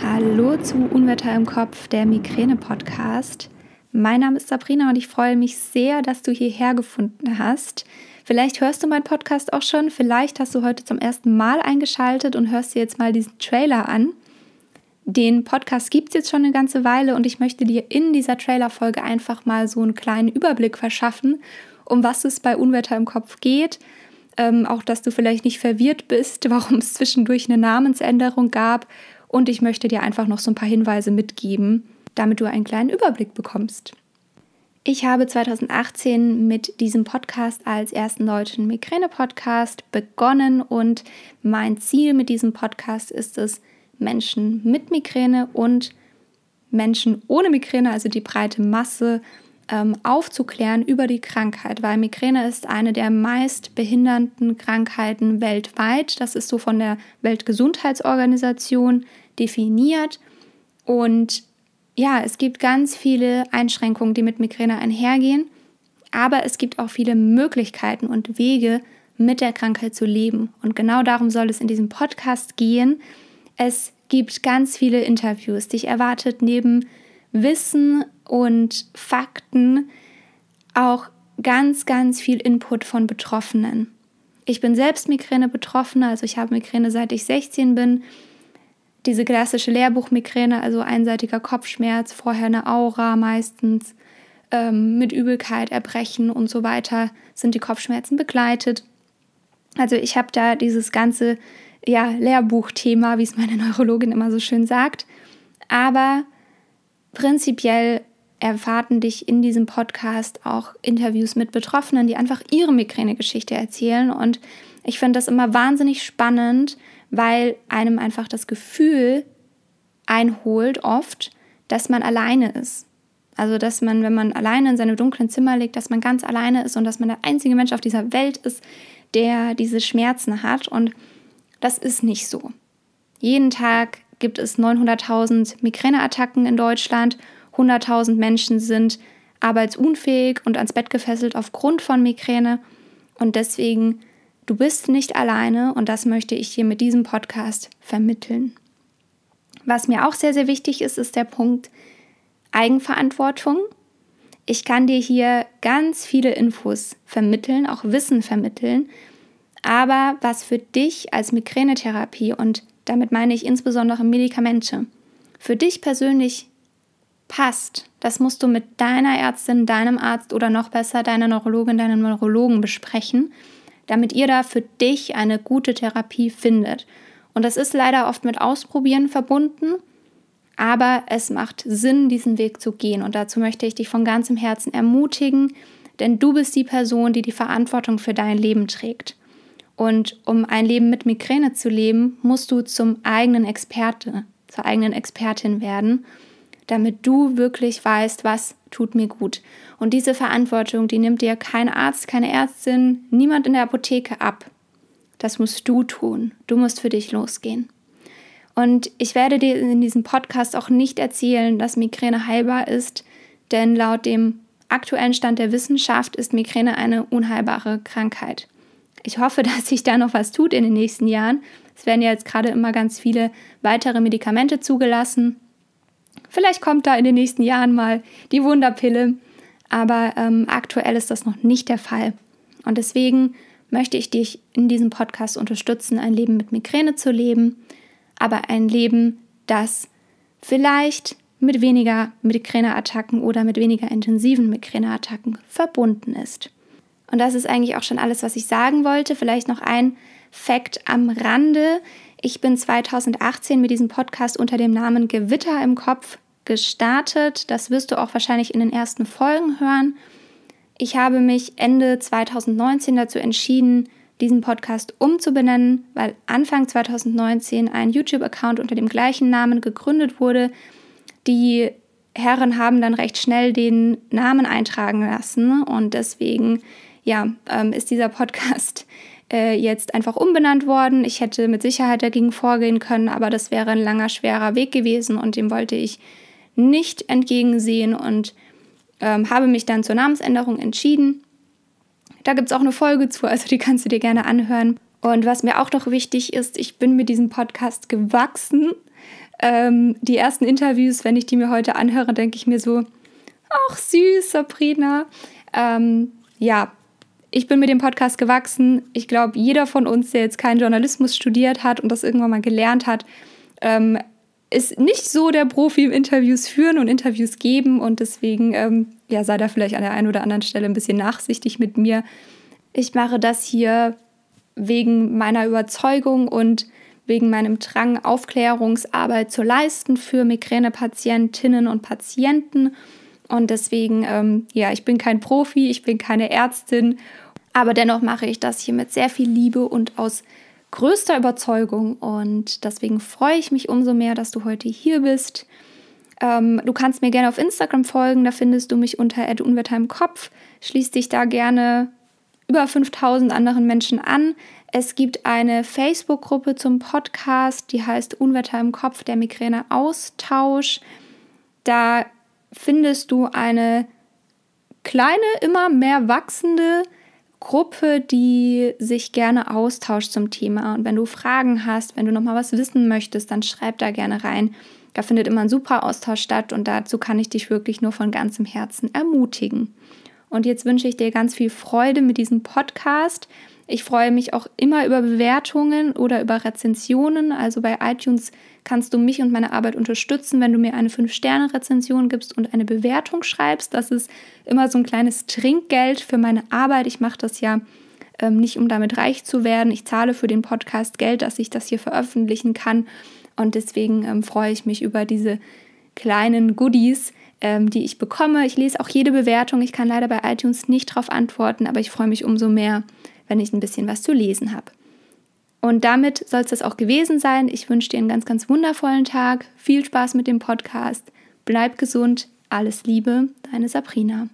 Hallo zu Unwetter im Kopf, der Migräne-Podcast. Mein Name ist Sabrina und ich freue mich sehr, dass du hierher gefunden hast. Vielleicht hörst du meinen Podcast auch schon, vielleicht hast du heute zum ersten Mal eingeschaltet und hörst dir jetzt mal diesen Trailer an. Den Podcast gibt es jetzt schon eine ganze Weile und ich möchte dir in dieser Trailer-Folge einfach mal so einen kleinen Überblick verschaffen, um was es bei Unwetter im Kopf geht. Ähm, auch, dass du vielleicht nicht verwirrt bist, warum es zwischendurch eine Namensänderung gab und ich möchte dir einfach noch so ein paar Hinweise mitgeben, damit du einen kleinen Überblick bekommst. Ich habe 2018 mit diesem Podcast als ersten deutschen Migräne-Podcast begonnen und mein Ziel mit diesem Podcast ist es, Menschen mit Migräne und Menschen ohne Migräne, also die breite Masse, ähm, aufzuklären über die Krankheit, weil Migräne ist eine der meist behindernden Krankheiten weltweit. Das ist so von der Weltgesundheitsorganisation definiert. Und ja, es gibt ganz viele Einschränkungen, die mit Migräne einhergehen, aber es gibt auch viele Möglichkeiten und Wege, mit der Krankheit zu leben. Und genau darum soll es in diesem Podcast gehen. Es gibt ganz viele Interviews. Dich erwartet neben Wissen und Fakten auch ganz, ganz viel Input von Betroffenen. Ich bin selbst Migräne-Betroffene, also ich habe Migräne seit ich 16 bin. Diese klassische Lehrbuchmigräne, also einseitiger Kopfschmerz, vorher eine Aura meistens, ähm, mit Übelkeit, Erbrechen und so weiter sind die Kopfschmerzen begleitet. Also ich habe da dieses ganze ja, Lehrbuchthema, wie es meine Neurologin immer so schön sagt. Aber prinzipiell erwarten dich in diesem Podcast auch Interviews mit Betroffenen, die einfach ihre Migränegeschichte erzählen. Und ich finde das immer wahnsinnig spannend, weil einem einfach das Gefühl einholt oft, dass man alleine ist. Also, dass man, wenn man alleine in seinem dunklen Zimmer liegt, dass man ganz alleine ist und dass man der einzige Mensch auf dieser Welt ist, der diese Schmerzen hat. Und das ist nicht so. Jeden Tag gibt es 900.000 Migräneattacken in Deutschland. 100.000 Menschen sind arbeitsunfähig und ans Bett gefesselt aufgrund von Migräne. Und deswegen, du bist nicht alleine und das möchte ich dir mit diesem Podcast vermitteln. Was mir auch sehr, sehr wichtig ist, ist der Punkt Eigenverantwortung. Ich kann dir hier ganz viele Infos vermitteln, auch Wissen vermitteln. Aber was für dich als Migränetherapie und damit meine ich insbesondere Medikamente, für dich persönlich passt, das musst du mit deiner Ärztin, deinem Arzt oder noch besser deiner Neurologin, deinem Neurologen besprechen, damit ihr da für dich eine gute Therapie findet. Und das ist leider oft mit Ausprobieren verbunden, aber es macht Sinn, diesen Weg zu gehen. Und dazu möchte ich dich von ganzem Herzen ermutigen, denn du bist die Person, die die Verantwortung für dein Leben trägt. Und um ein Leben mit Migräne zu leben, musst du zum eigenen Experte, zur eigenen Expertin werden, damit du wirklich weißt, was tut mir gut. Und diese Verantwortung, die nimmt dir kein Arzt, keine Ärztin, niemand in der Apotheke ab. Das musst du tun. Du musst für dich losgehen. Und ich werde dir in diesem Podcast auch nicht erzählen, dass Migräne heilbar ist, denn laut dem aktuellen Stand der Wissenschaft ist Migräne eine unheilbare Krankheit ich hoffe, dass sich da noch was tut in den nächsten Jahren. Es werden ja jetzt gerade immer ganz viele weitere Medikamente zugelassen. Vielleicht kommt da in den nächsten Jahren mal die Wunderpille, aber ähm, aktuell ist das noch nicht der Fall. Und deswegen möchte ich dich in diesem Podcast unterstützen, ein Leben mit Migräne zu leben, aber ein Leben, das vielleicht mit weniger Migräneattacken oder mit weniger intensiven Migräneattacken verbunden ist. Und das ist eigentlich auch schon alles, was ich sagen wollte. Vielleicht noch ein Fakt am Rande. Ich bin 2018 mit diesem Podcast unter dem Namen Gewitter im Kopf gestartet. Das wirst du auch wahrscheinlich in den ersten Folgen hören. Ich habe mich Ende 2019 dazu entschieden, diesen Podcast umzubenennen, weil Anfang 2019 ein YouTube-Account unter dem gleichen Namen gegründet wurde. Die Herren haben dann recht schnell den Namen eintragen lassen und deswegen ja, ähm, ist dieser Podcast äh, jetzt einfach umbenannt worden. Ich hätte mit Sicherheit dagegen vorgehen können, aber das wäre ein langer, schwerer Weg gewesen und dem wollte ich nicht entgegensehen und ähm, habe mich dann zur Namensänderung entschieden. Da gibt es auch eine Folge zu, also die kannst du dir gerne anhören. Und was mir auch noch wichtig ist, ich bin mit diesem Podcast gewachsen. Ähm, die ersten Interviews, wenn ich die mir heute anhöre, denke ich mir so, ach süß, Sabrina. Ähm, ja, ich bin mit dem Podcast gewachsen. Ich glaube, jeder von uns, der jetzt keinen Journalismus studiert hat und das irgendwann mal gelernt hat, ähm, ist nicht so der Profi im Interviews führen und Interviews geben und deswegen ähm, ja, sei da vielleicht an der einen oder anderen Stelle ein bisschen nachsichtig mit mir. Ich mache das hier wegen meiner Überzeugung und wegen meinem Drang, Aufklärungsarbeit zu leisten für Migränepatientinnen und Patienten. Und deswegen, ähm, ja, ich bin kein Profi, ich bin keine Ärztin, aber dennoch mache ich das hier mit sehr viel Liebe und aus größter Überzeugung und deswegen freue ich mich umso mehr, dass du heute hier bist. Ähm, du kannst mir gerne auf Instagram folgen, da findest du mich unter Unwetter im Kopf. Schließ dich da gerne über 5000 anderen Menschen an. Es gibt eine Facebook-Gruppe zum Podcast, die heißt Unwetter im Kopf, der Migräne Austausch. Da findest du eine kleine, immer mehr wachsende Gruppe, die sich gerne austauscht zum Thema. Und wenn du Fragen hast, wenn du noch mal was wissen möchtest, dann schreib da gerne rein. Da findet immer ein super Austausch statt und dazu kann ich dich wirklich nur von ganzem Herzen ermutigen. Und jetzt wünsche ich dir ganz viel Freude mit diesem Podcast. Ich freue mich auch immer über Bewertungen oder über Rezensionen. Also bei iTunes kannst du mich und meine Arbeit unterstützen, wenn du mir eine 5-Sterne-Rezension gibst und eine Bewertung schreibst. Das ist immer so ein kleines Trinkgeld für meine Arbeit. Ich mache das ja ähm, nicht, um damit reich zu werden. Ich zahle für den Podcast Geld, dass ich das hier veröffentlichen kann. Und deswegen ähm, freue ich mich über diese kleinen Goodies, ähm, die ich bekomme. Ich lese auch jede Bewertung. Ich kann leider bei iTunes nicht darauf antworten, aber ich freue mich umso mehr, wenn ich ein bisschen was zu lesen habe. Und damit soll es das auch gewesen sein. Ich wünsche dir einen ganz, ganz wundervollen Tag. Viel Spaß mit dem Podcast. Bleib gesund. Alles Liebe, deine Sabrina.